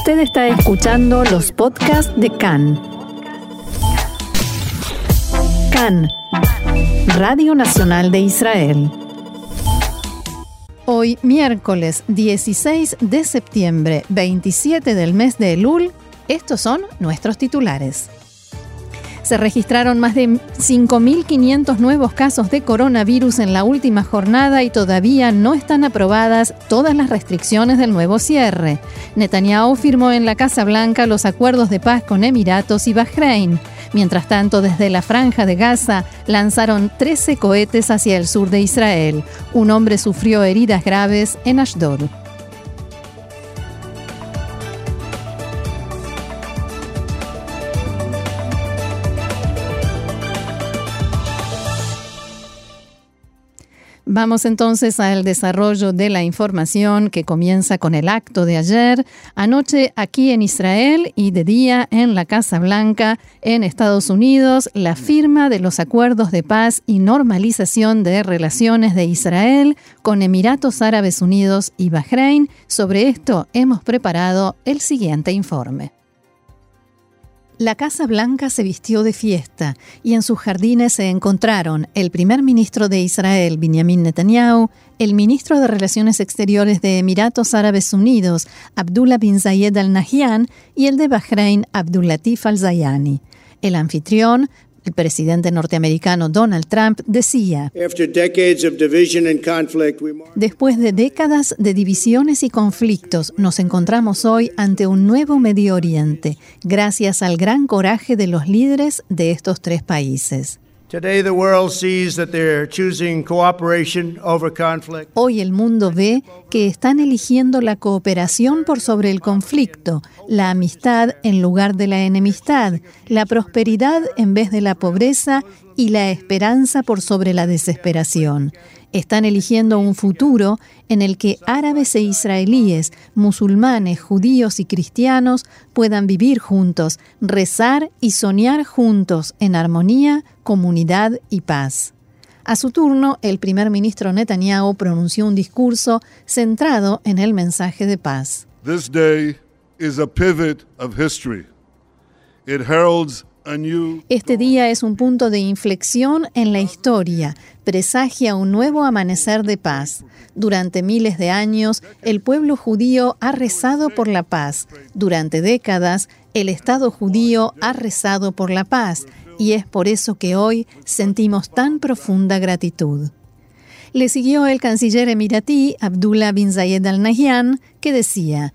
Usted está escuchando los podcasts de CAN. CAN, Radio Nacional de Israel. Hoy, miércoles 16 de septiembre, 27 del mes de Elul, estos son nuestros titulares. Se registraron más de 5.500 nuevos casos de coronavirus en la última jornada y todavía no están aprobadas todas las restricciones del nuevo cierre. Netanyahu firmó en la Casa Blanca los acuerdos de paz con Emiratos y Bahrein. Mientras tanto, desde la franja de Gaza lanzaron 13 cohetes hacia el sur de Israel. Un hombre sufrió heridas graves en Ashdod. Vamos entonces al desarrollo de la información que comienza con el acto de ayer, anoche aquí en Israel y de día en la Casa Blanca en Estados Unidos, la firma de los acuerdos de paz y normalización de relaciones de Israel con Emiratos Árabes Unidos y Bahrein. Sobre esto hemos preparado el siguiente informe. La Casa Blanca se vistió de fiesta y en sus jardines se encontraron el primer ministro de Israel, Benjamin Netanyahu, el ministro de Relaciones Exteriores de Emiratos Árabes Unidos, Abdullah bin Zayed al Nahyan, y el de Bahrein, Abdulatif al-Zayani. El anfitrión, el presidente norteamericano Donald Trump decía, Después de décadas de divisiones y conflictos, nos encontramos hoy ante un nuevo Medio Oriente, gracias al gran coraje de los líderes de estos tres países. Hoy el mundo ve que están eligiendo la cooperación por sobre el conflicto, la amistad en lugar de la enemistad, la prosperidad en vez de la pobreza y la esperanza por sobre la desesperación están eligiendo un futuro en el que árabes e israelíes, musulmanes, judíos y cristianos puedan vivir juntos, rezar y soñar juntos en armonía, comunidad y paz. A su turno, el primer ministro Netanyahu pronunció un discurso centrado en el mensaje de paz. This day is a pivot of history. It este día es un punto de inflexión en la historia, presagia un nuevo amanecer de paz. Durante miles de años, el pueblo judío ha rezado por la paz. Durante décadas, el Estado judío ha rezado por la paz, y es por eso que hoy sentimos tan profunda gratitud. Le siguió el canciller emiratí Abdullah bin Zayed al Nahyan, que decía: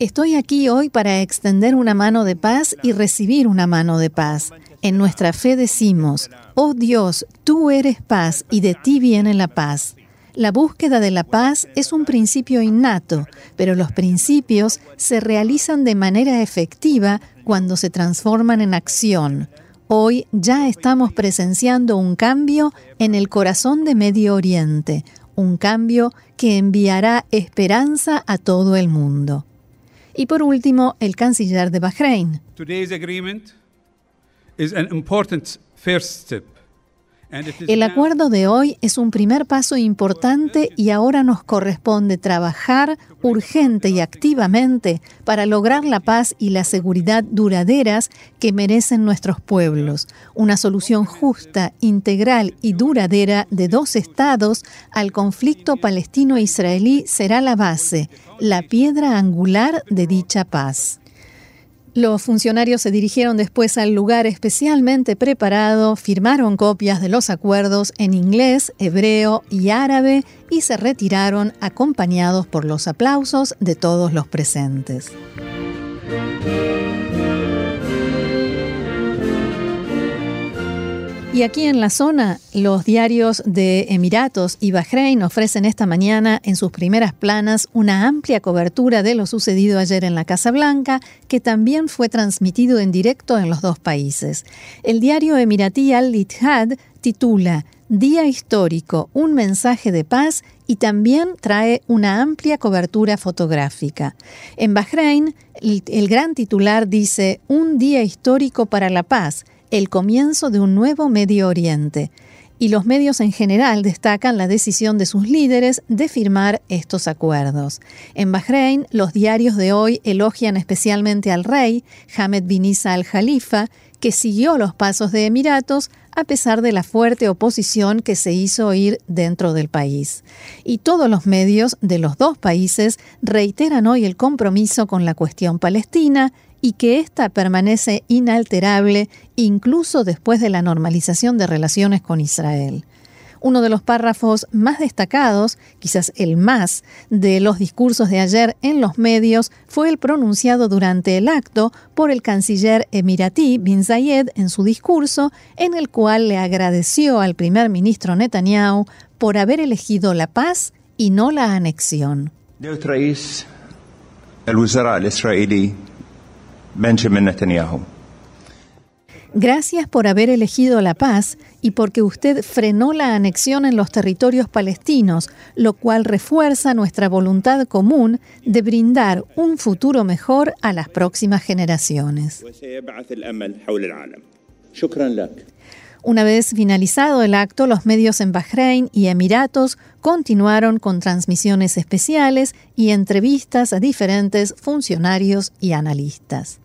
Estoy aquí hoy para extender una mano de paz y recibir una mano de paz. En nuestra fe decimos, oh Dios, tú eres paz y de ti viene la paz. La búsqueda de la paz es un principio innato, pero los principios se realizan de manera efectiva cuando se transforman en acción. Hoy ya estamos presenciando un cambio en el corazón de Medio Oriente, un cambio que enviará esperanza a todo el mundo. Y por último, el canciller de Bahrein. El acuerdo de hoy es un primer paso importante y ahora nos corresponde trabajar urgente y activamente para lograr la paz y la seguridad duraderas que merecen nuestros pueblos. Una solución justa, integral y duradera de dos estados al conflicto palestino-israelí será la base, la piedra angular de dicha paz. Los funcionarios se dirigieron después al lugar especialmente preparado, firmaron copias de los acuerdos en inglés, hebreo y árabe y se retiraron acompañados por los aplausos de todos los presentes. Y aquí en la zona, los diarios de Emiratos y Bahrein ofrecen esta mañana en sus primeras planas una amplia cobertura de lo sucedido ayer en la Casa Blanca, que también fue transmitido en directo en los dos países. El diario emiratí Al-Ittihad titula Día histórico, un mensaje de paz y también trae una amplia cobertura fotográfica. En Bahrein, el, el gran titular dice Un día histórico para la paz el comienzo de un nuevo Medio Oriente. y los medios en general destacan la decisión de sus líderes de firmar estos acuerdos. En Bahrein, los diarios de hoy elogian especialmente al rey, Hamed bin Isa al-Jalifa, que siguió los pasos de Emiratos a pesar de la fuerte oposición que se hizo oír dentro del país. Y todos los medios de los dos países reiteran hoy el compromiso con la cuestión palestina y que ésta permanece inalterable incluso después de la normalización de relaciones con Israel. Uno de los párrafos más destacados, quizás el más, de los discursos de ayer en los medios fue el pronunciado durante el acto por el canciller emiratí Bin Zayed en su discurso, en el cual le agradeció al primer ministro Netanyahu por haber elegido la paz y no la anexión. Benjamin Netanyahu. Gracias por haber elegido la paz y porque usted frenó la anexión en los territorios palestinos, lo cual refuerza nuestra voluntad común de brindar un futuro mejor a las próximas generaciones. Una vez finalizado el acto, los medios en Bahrein y Emiratos continuaron con transmisiones especiales y entrevistas a diferentes funcionarios y analistas.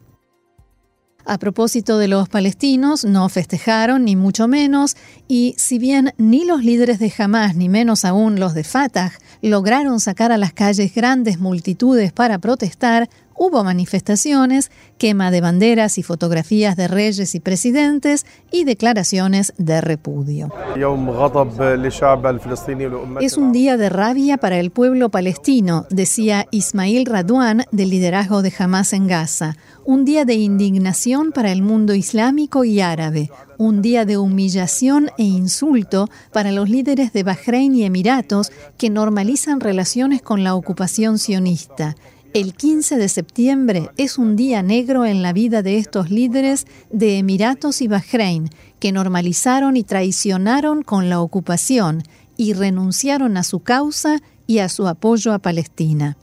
A propósito de los palestinos, no festejaron ni mucho menos, y si bien ni los líderes de Hamas ni menos aún los de Fatah lograron sacar a las calles grandes multitudes para protestar, hubo manifestaciones, quema de banderas y fotografías de reyes y presidentes y declaraciones de repudio. Es un día de rabia para el pueblo palestino, decía Ismail Radwan del liderazgo de Hamas en Gaza un día de indignación para el mundo islámico y árabe, un día de humillación e insulto para los líderes de Bahrein y Emiratos que normalizan relaciones con la ocupación sionista. El 15 de septiembre es un día negro en la vida de estos líderes de Emiratos y Bahrein, que normalizaron y traicionaron con la ocupación y renunciaron a su causa y a su apoyo a Palestina.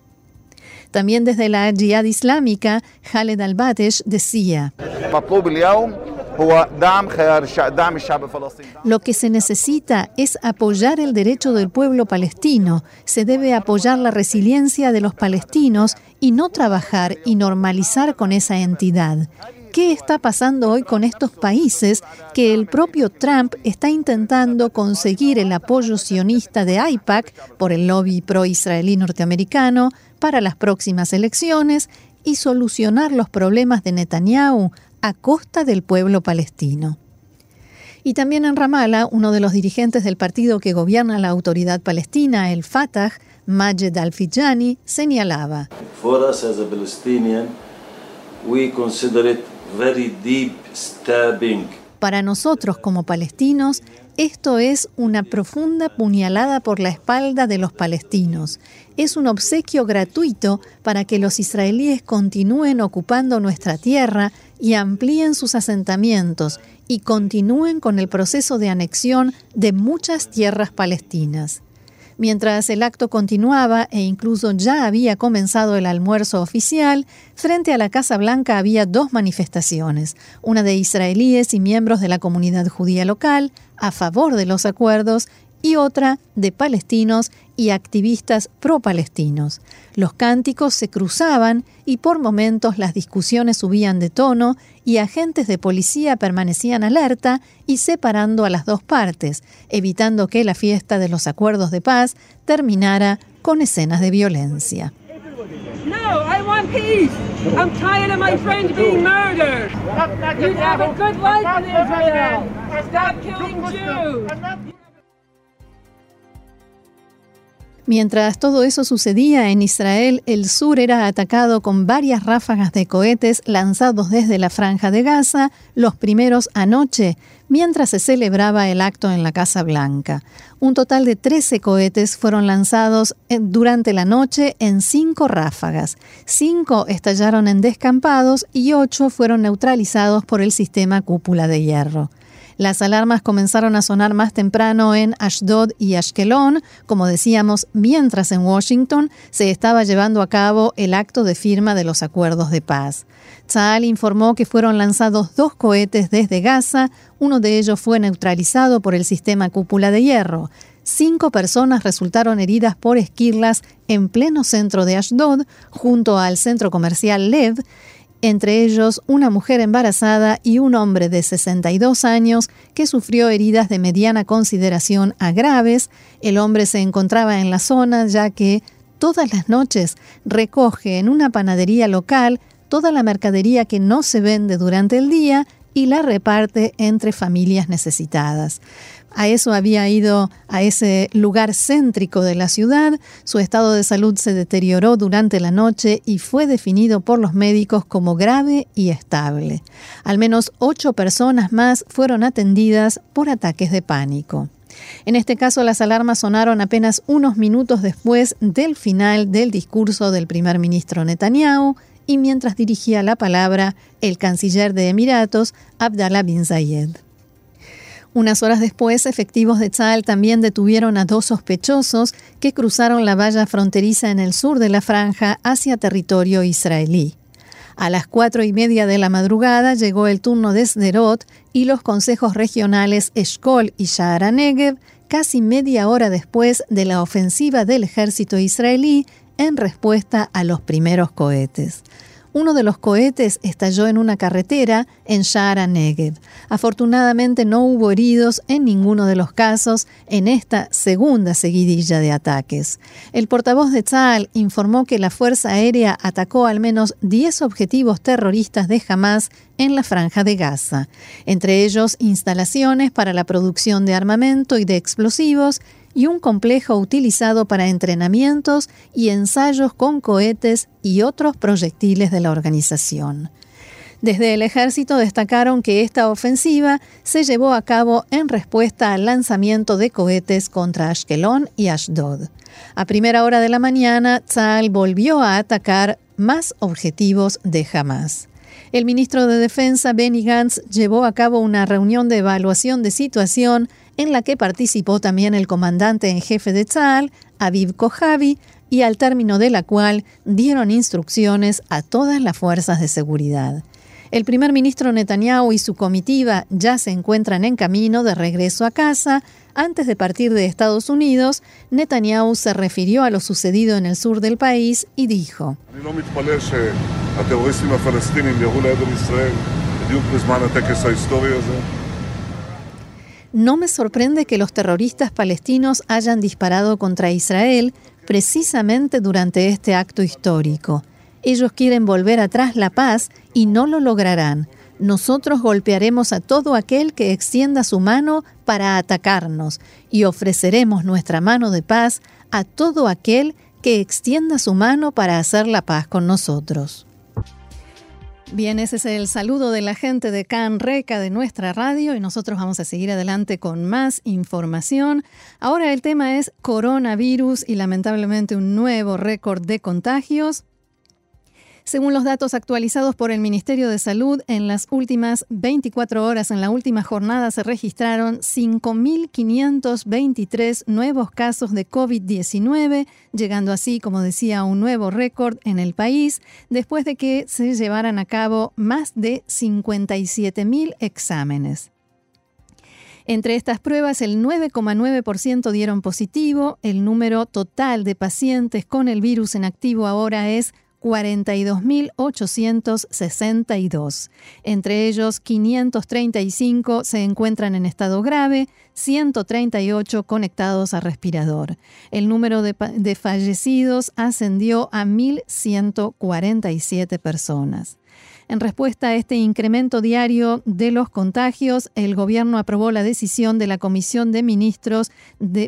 También desde la Jihad Islámica, Khaled al-Batesh decía, lo que se necesita es apoyar el derecho del pueblo palestino, se debe apoyar la resiliencia de los palestinos y no trabajar y normalizar con esa entidad. ¿Qué está pasando hoy con estos países que el propio Trump está intentando conseguir el apoyo sionista de AIPAC por el lobby pro-israelí norteamericano, para las próximas elecciones y solucionar los problemas de Netanyahu a costa del pueblo palestino. Y también en Ramallah, uno de los dirigentes del partido que gobierna la autoridad palestina, el Fatah, Majed al-Fijani, señalaba: Para nosotros como palestinos, esto es una profunda puñalada por la espalda de los palestinos. Es un obsequio gratuito para que los israelíes continúen ocupando nuestra tierra y amplíen sus asentamientos y continúen con el proceso de anexión de muchas tierras palestinas. Mientras el acto continuaba e incluso ya había comenzado el almuerzo oficial, frente a la Casa Blanca había dos manifestaciones, una de israelíes y miembros de la comunidad judía local a favor de los acuerdos y otra de palestinos y activistas pro-palestinos. Los cánticos se cruzaban y por momentos las discusiones subían de tono y agentes de policía permanecían alerta y separando a las dos partes, evitando que la fiesta de los acuerdos de paz terminara con escenas de violencia. Mientras todo eso sucedía en Israel, el sur era atacado con varias ráfagas de cohetes lanzados desde la franja de Gaza, los primeros anoche, mientras se celebraba el acto en la Casa Blanca. Un total de 13 cohetes fueron lanzados durante la noche en cinco ráfagas. Cinco estallaron en descampados y ocho fueron neutralizados por el sistema cúpula de hierro. Las alarmas comenzaron a sonar más temprano en Ashdod y Ashkelon, como decíamos, mientras en Washington se estaba llevando a cabo el acto de firma de los acuerdos de paz. Tzal informó que fueron lanzados dos cohetes desde Gaza, uno de ellos fue neutralizado por el sistema cúpula de hierro. Cinco personas resultaron heridas por esquirlas en pleno centro de Ashdod, junto al centro comercial Lev, entre ellos una mujer embarazada y un hombre de 62 años que sufrió heridas de mediana consideración a graves. El hombre se encontraba en la zona ya que todas las noches recoge en una panadería local toda la mercadería que no se vende durante el día y la reparte entre familias necesitadas. A eso había ido a ese lugar céntrico de la ciudad. Su estado de salud se deterioró durante la noche y fue definido por los médicos como grave y estable. Al menos ocho personas más fueron atendidas por ataques de pánico. En este caso, las alarmas sonaron apenas unos minutos después del final del discurso del primer ministro Netanyahu y mientras dirigía la palabra el canciller de Emiratos, Abdallah bin Zayed. Unas horas después, efectivos de Tzal también detuvieron a dos sospechosos que cruzaron la valla fronteriza en el sur de la franja hacia territorio israelí. A las cuatro y media de la madrugada llegó el turno de Sderot y los consejos regionales Eshkol y Sha'ara Negev, casi media hora después de la ofensiva del ejército israelí en respuesta a los primeros cohetes. Uno de los cohetes estalló en una carretera en Shara Negev. Afortunadamente no hubo heridos en ninguno de los casos en esta segunda seguidilla de ataques. El portavoz de Tzal informó que la Fuerza Aérea atacó al menos 10 objetivos terroristas de Hamas en la franja de Gaza, entre ellos instalaciones para la producción de armamento y de explosivos y un complejo utilizado para entrenamientos y ensayos con cohetes y otros proyectiles de la organización. Desde el ejército destacaron que esta ofensiva se llevó a cabo en respuesta al lanzamiento de cohetes contra Ashkelon y Ashdod. A primera hora de la mañana, Tzal volvió a atacar más objetivos de Hamas. El ministro de Defensa, Benny Gantz, llevó a cabo una reunión de evaluación de situación en la que participó también el comandante en jefe de Tzal, Aviv Kojavi, y al término de la cual dieron instrucciones a todas las fuerzas de seguridad. El primer ministro Netanyahu y su comitiva ya se encuentran en camino de regreso a casa. Antes de partir de Estados Unidos, Netanyahu se refirió a lo sucedido en el sur del país y dijo: no me sorprende que los terroristas palestinos hayan disparado contra Israel precisamente durante este acto histórico. Ellos quieren volver atrás la paz y no lo lograrán. Nosotros golpearemos a todo aquel que extienda su mano para atacarnos y ofreceremos nuestra mano de paz a todo aquel que extienda su mano para hacer la paz con nosotros. Bien, ese es el saludo de la gente de Can Reca de nuestra radio y nosotros vamos a seguir adelante con más información. Ahora el tema es coronavirus y lamentablemente un nuevo récord de contagios. Según los datos actualizados por el Ministerio de Salud, en las últimas 24 horas, en la última jornada, se registraron 5.523 nuevos casos de COVID-19, llegando así, como decía, a un nuevo récord en el país, después de que se llevaran a cabo más de 57.000 exámenes. Entre estas pruebas, el 9,9% dieron positivo. El número total de pacientes con el virus en activo ahora es 42.862. Entre ellos, 535 se encuentran en estado grave, 138 conectados a respirador. El número de, fallecidos ascendió a 1.147 personas. En respuesta a este incremento diario de los contagios, el gobierno aprobó la decisión de la Comisión de Ministros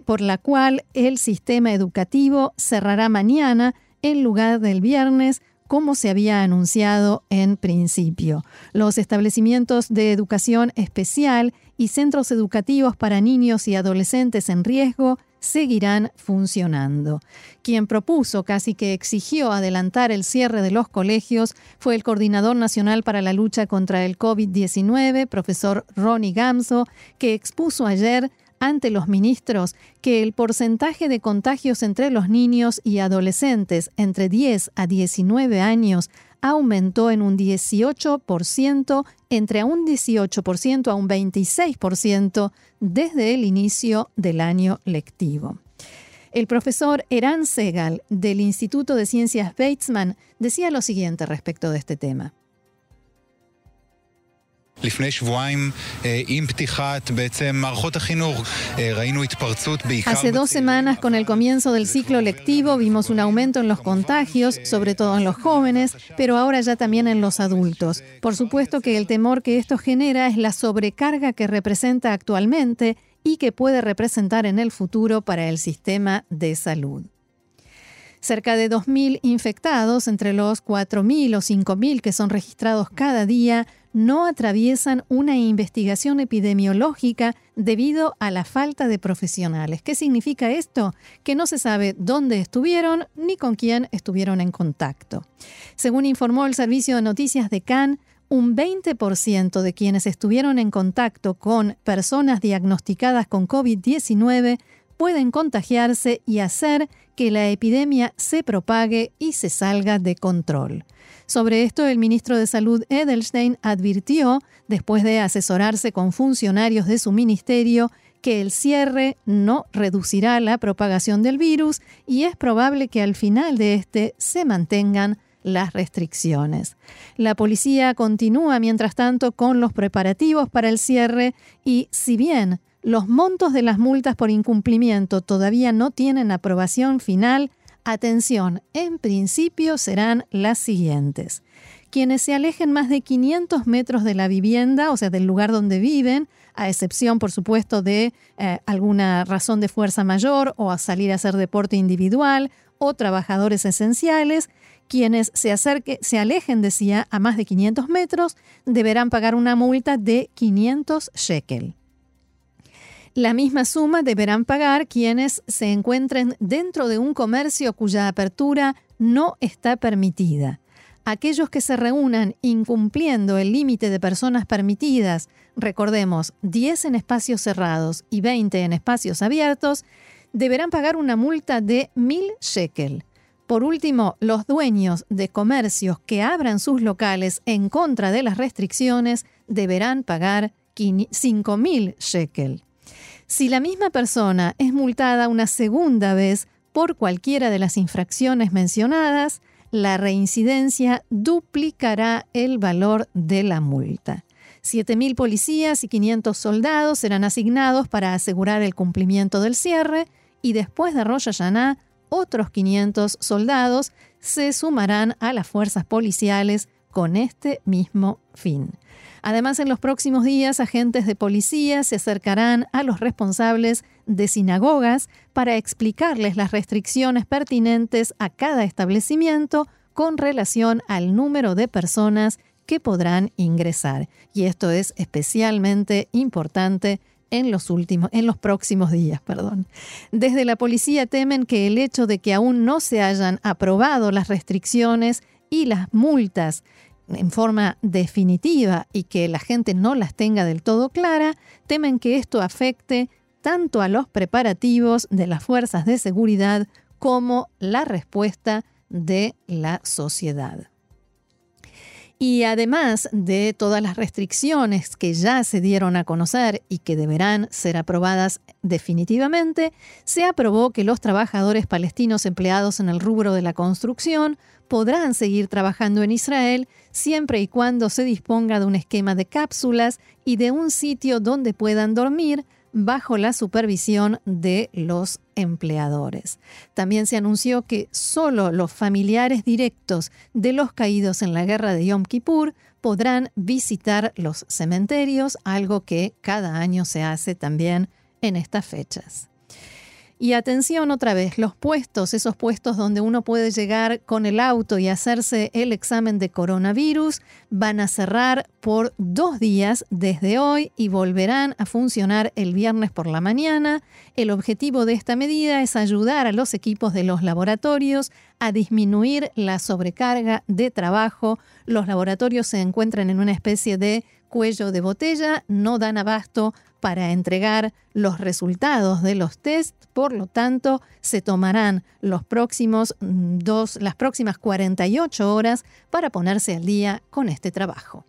por la cual el sistema educativo cerrará mañana en lugar del viernes como se había anunciado en principio. Los establecimientos de educación especial y centros educativos para niños y adolescentes en riesgo seguirán funcionando. Quien propuso, casi que exigió adelantar el cierre de los colegios fue el Coordinador Nacional para la Lucha contra el COVID-19, profesor Ronnie Gamso, que expuso ayer ante los ministros que el porcentaje de contagios entre los niños y adolescentes entre 10 a 19 años aumentó en un 18%, entre un 18% a un 26% desde el inicio del año lectivo. El profesor Eran Segal del Instituto de Ciencias Weizmann decía lo siguiente respecto de este tema. Hace dos semanas, con el comienzo del ciclo lectivo, vimos un aumento en los contagios, sobre todo en los jóvenes, pero ahora ya también en los adultos. Por supuesto que el temor que esto genera es la sobrecarga que representa actualmente y que puede representar en el futuro para el sistema de salud. Cerca de 2.000 infectados, entre los 4.000 o 5.000 que son registrados cada día, no atraviesan una investigación epidemiológica debido a la falta de profesionales. ¿Qué significa esto? Que no se sabe dónde estuvieron ni con quién estuvieron en contacto. Según informó el Servicio de Noticias de Cannes, un 20% de quienes estuvieron en contacto con personas diagnosticadas con COVID-19 pueden contagiarse y hacer que la epidemia se propague y se salga de control. Sobre esto, el ministro de Salud Edelstein advirtió, después de asesorarse con funcionarios de su ministerio, que el cierre no reducirá la propagación del virus y es probable que al final de este se mantengan las restricciones. La policía continúa, mientras tanto, con los preparativos para el cierre y, si bien los montos de las multas por incumplimiento todavía no tienen aprobación final. Atención, en principio serán las siguientes. Quienes se alejen más de 500 metros de la vivienda, o sea, del lugar donde viven, a excepción, por supuesto, de eh, alguna razón de fuerza mayor o a salir a hacer deporte individual o trabajadores esenciales, quienes se, se alejen, decía, a más de 500 metros, deberán pagar una multa de 500 shekel. La misma suma deberán pagar quienes se encuentren dentro de un comercio cuya apertura no está permitida. Aquellos que se reúnan incumpliendo el límite de personas permitidas, recordemos 10 en espacios cerrados y 20 en espacios abiertos, deberán pagar una multa de 1000 shekel. Por último, los dueños de comercios que abran sus locales en contra de las restricciones deberán pagar 5000 shekel. Si la misma persona es multada una segunda vez por cualquiera de las infracciones mencionadas, la reincidencia duplicará el valor de la multa. 7.000 policías y 500 soldados serán asignados para asegurar el cumplimiento del cierre y después de Rosh Hashanah, otros 500 soldados se sumarán a las fuerzas policiales con este mismo fin. Además, en los próximos días, agentes de policía se acercarán a los responsables de sinagogas para explicarles las restricciones pertinentes a cada establecimiento con relación al número de personas que podrán ingresar. Y esto es especialmente importante en los últimos, en los próximos días, perdón. Desde la policía temen que el hecho de que aún no se hayan aprobado las restricciones y las multas en forma definitiva y que la gente no las tenga del todo clara, temen que esto afecte tanto a los preparativos de las fuerzas de seguridad como la respuesta de la sociedad. Y además de todas las restricciones que ya se dieron a conocer y que deberán ser aprobadas definitivamente, se aprobó que los trabajadores palestinos empleados en el rubro de la construcción podrán seguir trabajando en Israel siempre y cuando se disponga de un esquema de cápsulas y de un sitio donde puedan dormir bajo la supervisión de los empleadores. También se anunció que solo los familiares directos de los caídos en la guerra de Yom Kippur podrán visitar los cementerios, algo que cada año se hace también en estas fechas. Y atención otra vez, los puestos, esos puestos donde uno puede llegar con el auto y hacerse el examen de coronavirus, van a cerrar por dos días desde hoy y volverán a funcionar el viernes por la mañana. El objetivo de esta medida es ayudar a los equipos de los laboratorios a disminuir la sobrecarga de trabajo. Los laboratorios se encuentran en una especie de cuello de botella, no dan abasto para entregar los resultados de los test, por lo tanto, se tomarán los próximos mm, dos, las próximas 48 horas para ponerse al día con este trabajo.